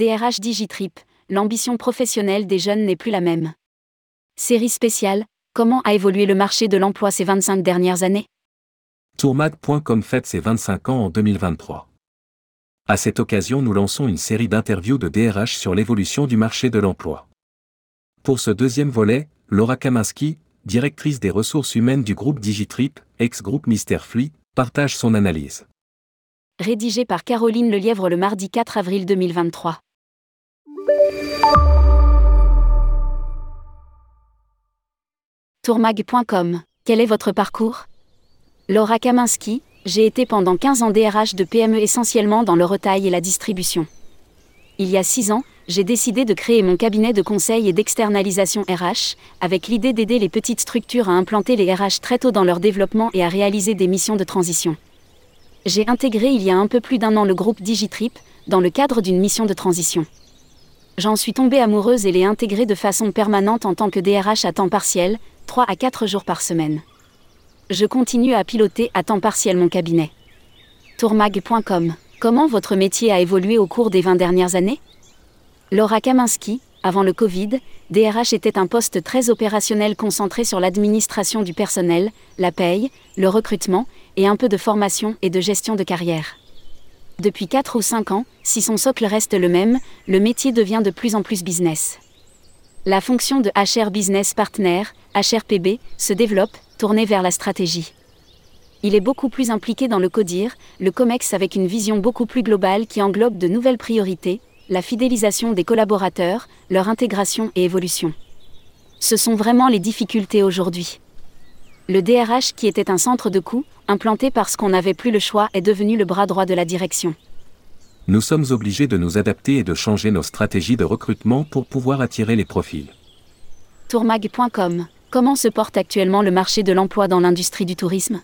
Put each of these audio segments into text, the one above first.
DRH Digitrip, l'ambition professionnelle des jeunes n'est plus la même. Série spéciale, comment a évolué le marché de l'emploi ces 25 dernières années? Tourmag.com fête ses 25 ans en 2023. À cette occasion, nous lançons une série d'interviews de DRH sur l'évolution du marché de l'emploi. Pour ce deuxième volet, Laura Kaminski, directrice des ressources humaines du groupe Digitrip, ex-groupe Mister Flea, partage son analyse. Rédigé par Caroline Lelièvre le mardi 4 avril 2023. Tourmag.com, quel est votre parcours? Laura Kaminski, j'ai été pendant 15 ans DRH de PME essentiellement dans le retail et la distribution. Il y a 6 ans, j'ai décidé de créer mon cabinet de conseil et d'externalisation RH, avec l'idée d'aider les petites structures à implanter les RH très tôt dans leur développement et à réaliser des missions de transition. J'ai intégré il y a un peu plus d'un an le groupe Digitrip, dans le cadre d'une mission de transition. J'en suis tombée amoureuse et l'ai intégré de façon permanente en tant que DRH à temps partiel, 3 à 4 jours par semaine. Je continue à piloter à temps partiel mon cabinet. Tourmag.com Comment votre métier a évolué au cours des 20 dernières années? Laura Kaminski, avant le Covid, DRH était un poste très opérationnel concentré sur l'administration du personnel, la paye, le recrutement, et un peu de formation et de gestion de carrière. Depuis 4 ou 5 ans, si son socle reste le même, le métier devient de plus en plus business. La fonction de HR Business Partner, HRPB, se développe, tournée vers la stratégie. Il est beaucoup plus impliqué dans le CODIR, le COMEX avec une vision beaucoup plus globale qui englobe de nouvelles priorités, la fidélisation des collaborateurs, leur intégration et évolution. Ce sont vraiment les difficultés aujourd'hui. Le DRH qui était un centre de coût, implanté parce qu'on n'avait plus le choix, est devenu le bras droit de la direction. Nous sommes obligés de nous adapter et de changer nos stratégies de recrutement pour pouvoir attirer les profils. Tourmag.com Comment se porte actuellement le marché de l'emploi dans l'industrie du tourisme?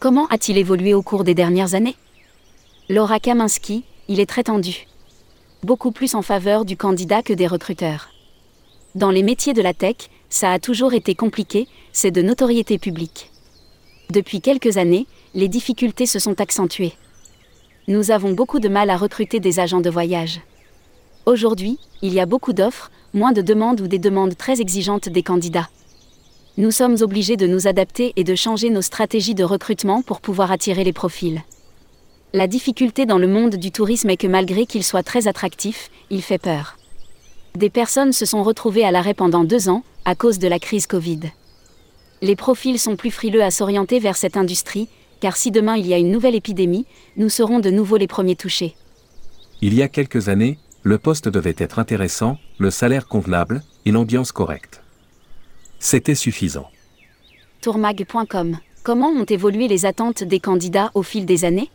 Comment a-t-il évolué au cours des dernières années? Laura Kaminski, il est très tendu beaucoup plus en faveur du candidat que des recruteurs. Dans les métiers de la tech, ça a toujours été compliqué, c'est de notoriété publique. Depuis quelques années, les difficultés se sont accentuées. Nous avons beaucoup de mal à recruter des agents de voyage. Aujourd'hui, il y a beaucoup d'offres, moins de demandes ou des demandes très exigeantes des candidats. Nous sommes obligés de nous adapter et de changer nos stratégies de recrutement pour pouvoir attirer les profils. La difficulté dans le monde du tourisme est que malgré qu'il soit très attractif, il fait peur. Des personnes se sont retrouvées à l'arrêt pendant deux ans, à cause de la crise Covid. Les profils sont plus frileux à s'orienter vers cette industrie, car si demain il y a une nouvelle épidémie, nous serons de nouveau les premiers touchés. Il y a quelques années, le poste devait être intéressant, le salaire convenable, et l'ambiance correcte. C'était suffisant. Tourmag.com Comment ont évolué les attentes des candidats au fil des années?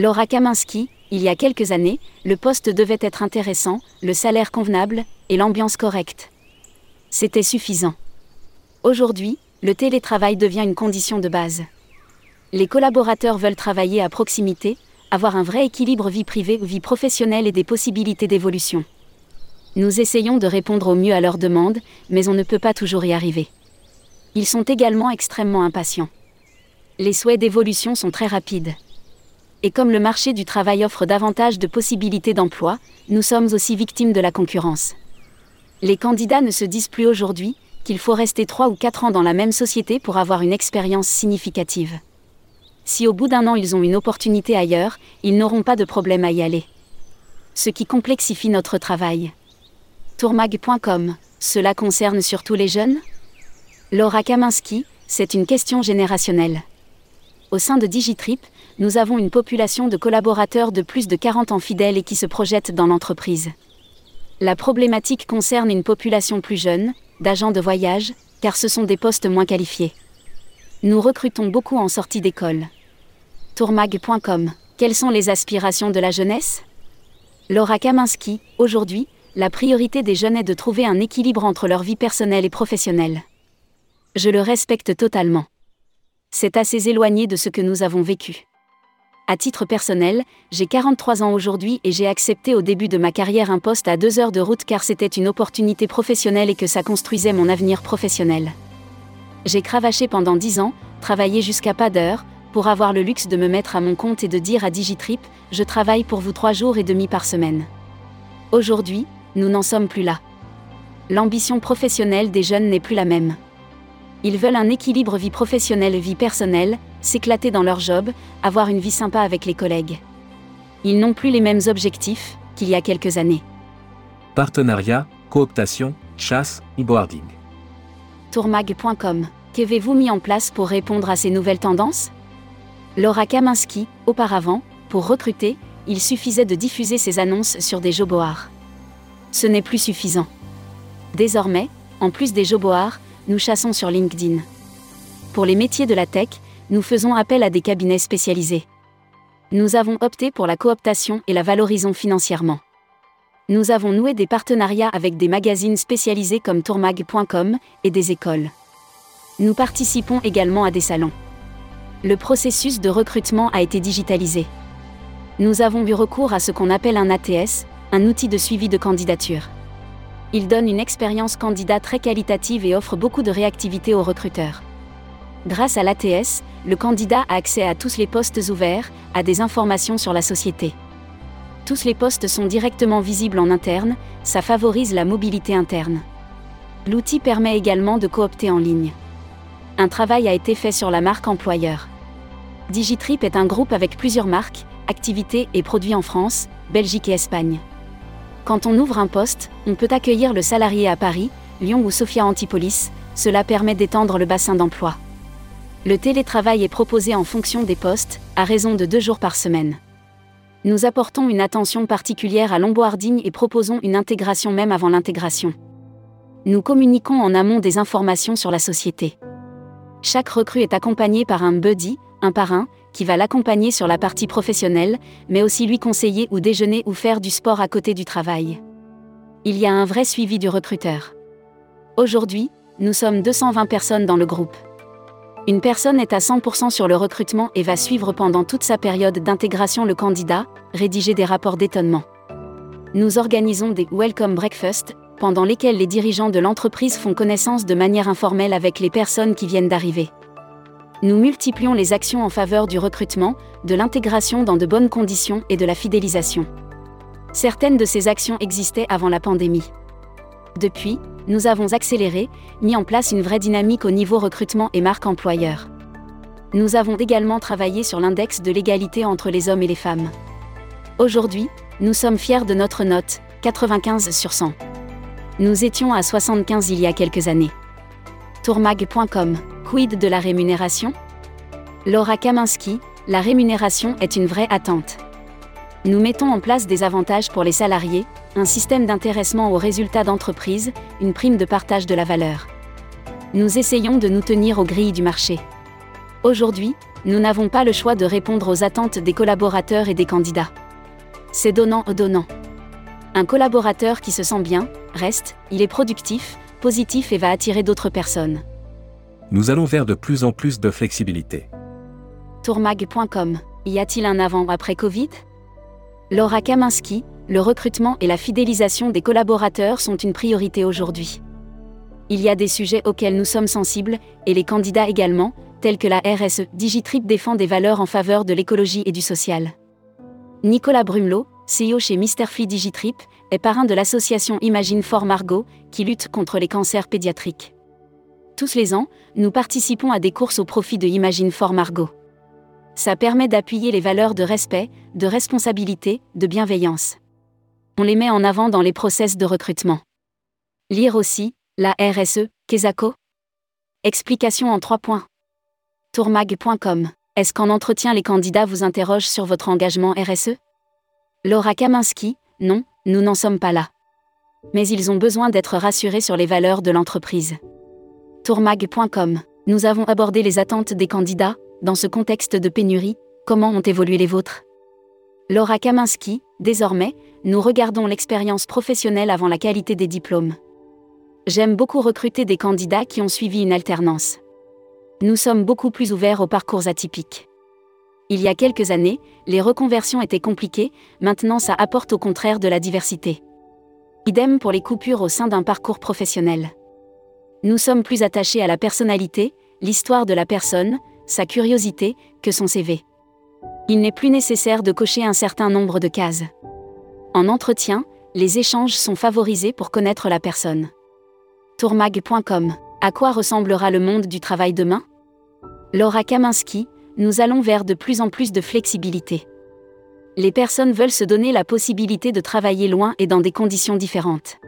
Laura Kaminski, il y a quelques années, le poste devait être intéressant, le salaire convenable, et l'ambiance correcte. C'était suffisant. Aujourd'hui, le télétravail devient une condition de base. Les collaborateurs veulent travailler à proximité, avoir un vrai équilibre vie privée ou vie professionnelle et des possibilités d'évolution. Nous essayons de répondre au mieux à leurs demandes, mais on ne peut pas toujours y arriver. Ils sont également extrêmement impatients. Les souhaits d'évolution sont très rapides et comme le marché du travail offre davantage de possibilités d'emploi, nous sommes aussi victimes de la concurrence. Les candidats ne se disent plus aujourd'hui qu'il faut rester 3 ou 4 ans dans la même société pour avoir une expérience significative. Si au bout d'un an ils ont une opportunité ailleurs, ils n'auront pas de problème à y aller. Ce qui complexifie notre travail. Tourmag.com, cela concerne surtout les jeunes? Laura Kaminski, c'est une question générationnelle. Au sein de Digitrip, nous avons une population de collaborateurs de plus de 40 ans fidèles et qui se projettent dans l'entreprise. La problématique concerne une population plus jeune, d'agents de voyage, car ce sont des postes moins qualifiés. Nous recrutons beaucoup en sortie d'école. Tourmag.com Quelles sont les aspirations de la jeunesse? Laura Kaminski, aujourd'hui, la priorité des jeunes est de trouver un équilibre entre leur vie personnelle et professionnelle. Je le respecte totalement. C'est assez éloigné de ce que nous avons vécu. À titre personnel, j'ai 43 ans aujourd'hui et j'ai accepté au début de ma carrière un poste à deux heures de route car c'était une opportunité professionnelle et que ça construisait mon avenir professionnel. J'ai cravaché pendant 10 ans, travaillé jusqu'à pas d'heure, pour avoir le luxe de me mettre à mon compte et de dire à Digitrip, je travaille pour vous trois jours et demi par semaine. Aujourd'hui, nous n'en sommes plus là. L'ambition professionnelle des jeunes n'est plus la même. Ils veulent un équilibre vie professionnelle-vie personnelle, s'éclater dans leur job, avoir une vie sympa avec les collègues. Ils n'ont plus les mêmes objectifs qu'il y a quelques années. Partenariat, cooptation, chasse, e-boarding. Tourmag.com. Qu'avez-vous mis en place pour répondre à ces nouvelles tendances? Laura Kaminski, auparavant, pour recruter, il suffisait de diffuser ses annonces sur des joboars. Ce n'est plus suffisant. Désormais, en plus des joboars, nous chassons sur LinkedIn. Pour les métiers de la tech, nous faisons appel à des cabinets spécialisés. Nous avons opté pour la cooptation et la valorisons financièrement. Nous avons noué des partenariats avec des magazines spécialisés comme tourmag.com et des écoles. Nous participons également à des salons. Le processus de recrutement a été digitalisé. Nous avons eu recours à ce qu'on appelle un ATS, un outil de suivi de candidature. Il donne une expérience candidat très qualitative et offre beaucoup de réactivité aux recruteurs. Grâce à l'ATS, le candidat a accès à tous les postes ouverts, à des informations sur la société. Tous les postes sont directement visibles en interne, ça favorise la mobilité interne. L'outil permet également de coopter en ligne. Un travail a été fait sur la marque employeur. Digitrip est un groupe avec plusieurs marques, activités et produits en France, Belgique et Espagne. Quand on ouvre un poste, on peut accueillir le salarié à Paris, Lyon ou Sophia Antipolis, cela permet d'étendre le bassin d'emploi. Le télétravail est proposé en fonction des postes, à raison de deux jours par semaine. Nous apportons une attention particulière à l'onboarding et proposons une intégration même avant l'intégration. Nous communiquons en amont des informations sur la société. Chaque recrue est accompagné par un buddy, un parrain, qui va l'accompagner sur la partie professionnelle, mais aussi lui conseiller ou déjeuner ou faire du sport à côté du travail. Il y a un vrai suivi du recruteur. Aujourd'hui, nous sommes 220 personnes dans le groupe. Une personne est à 100% sur le recrutement et va suivre pendant toute sa période d'intégration le candidat, rédiger des rapports d'étonnement. Nous organisons des Welcome Breakfast, pendant lesquels les dirigeants de l'entreprise font connaissance de manière informelle avec les personnes qui viennent d'arriver. Nous multiplions les actions en faveur du recrutement, de l'intégration dans de bonnes conditions et de la fidélisation. Certaines de ces actions existaient avant la pandémie. Depuis, nous avons accéléré, mis en place une vraie dynamique au niveau recrutement et marque employeur. Nous avons également travaillé sur l'index de l'égalité entre les hommes et les femmes. Aujourd'hui, nous sommes fiers de notre note, 95 sur 100. Nous étions à 75 il y a quelques années. Tourmag.com, quid de la rémunération? Laura Kaminski, la rémunération est une vraie attente. Nous mettons en place des avantages pour les salariés, un système d'intéressement aux résultats d'entreprise, une prime de partage de la valeur. Nous essayons de nous tenir aux grilles du marché. Aujourd'hui, nous n'avons pas le choix de répondre aux attentes des collaborateurs et des candidats. C'est donnant-donnant. Un collaborateur qui se sent bien, reste, il est productif, positif et va attirer d'autres personnes. Nous allons vers de plus en plus de flexibilité. Tourmag.com Y a-t-il un avant-après Covid? Laura Kaminski, le recrutement et la fidélisation des collaborateurs sont une priorité aujourd'hui. Il y a des sujets auxquels nous sommes sensibles, et les candidats également, tels que la RSE. Digitrip défend des valeurs en faveur de l'écologie et du social. Nicolas Brumelot, CEO chez Misterfly Digitrip, est parrain de l'association Imagine for Margot, qui lutte contre les cancers pédiatriques. Tous les ans, nous participons à des courses au profit de Imagine for Margot. Ça permet d'appuyer les valeurs de respect, de responsabilité, de bienveillance on les met en avant dans les process de recrutement. Lire aussi, la RSE, Kesako Explication en trois points. Tourmag.com. Est-ce qu'en entretien les candidats vous interrogent sur votre engagement RSE Laura Kaminski, non, nous n'en sommes pas là. Mais ils ont besoin d'être rassurés sur les valeurs de l'entreprise. Tourmag.com. Nous avons abordé les attentes des candidats, dans ce contexte de pénurie, comment ont évolué les vôtres? Laura Kaminski, désormais, nous regardons l'expérience professionnelle avant la qualité des diplômes. J'aime beaucoup recruter des candidats qui ont suivi une alternance. Nous sommes beaucoup plus ouverts aux parcours atypiques. Il y a quelques années, les reconversions étaient compliquées, maintenant ça apporte au contraire de la diversité. Idem pour les coupures au sein d'un parcours professionnel. Nous sommes plus attachés à la personnalité, l'histoire de la personne, sa curiosité, que son CV. Il n'est plus nécessaire de cocher un certain nombre de cases. En entretien, les échanges sont favorisés pour connaître la personne. Tourmag.com À quoi ressemblera le monde du travail demain? Laura Kaminski, nous allons vers de plus en plus de flexibilité. Les personnes veulent se donner la possibilité de travailler loin et dans des conditions différentes.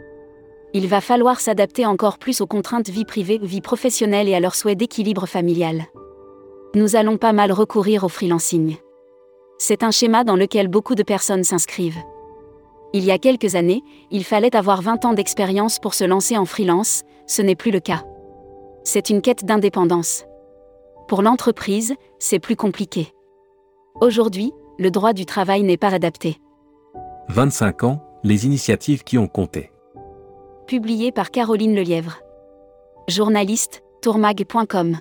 Il va falloir s'adapter encore plus aux contraintes vie privée, vie professionnelle et à leurs souhaits d'équilibre familial. Nous allons pas mal recourir au freelancing. C'est un schéma dans lequel beaucoup de personnes s'inscrivent. Il y a quelques années, il fallait avoir 20 ans d'expérience pour se lancer en freelance, ce n'est plus le cas. C'est une quête d'indépendance. Pour l'entreprise, c'est plus compliqué. Aujourd'hui, le droit du travail n'est pas adapté. 25 ans, les initiatives qui ont compté. Publié par Caroline Lelièvre. Journaliste, tourmag.com.